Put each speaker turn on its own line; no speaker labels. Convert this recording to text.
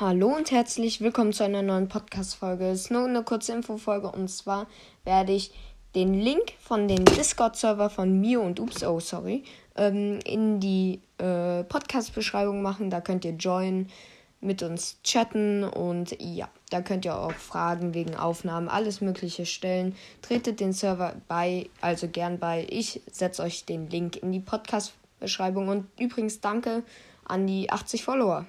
Hallo und herzlich willkommen zu einer neuen Podcast-Folge. Es ist nur eine kurze Infofolge und zwar werde ich den Link von dem Discord-Server von Mio und Ups, oh sorry, ähm, in die äh, Podcast-Beschreibung machen. Da könnt ihr joinen, mit uns chatten und ja, da könnt ihr auch Fragen wegen Aufnahmen, alles Mögliche stellen. Tretet den Server bei, also gern bei. Ich setze euch den Link in die Podcast-Beschreibung und übrigens danke an die 80 Follower.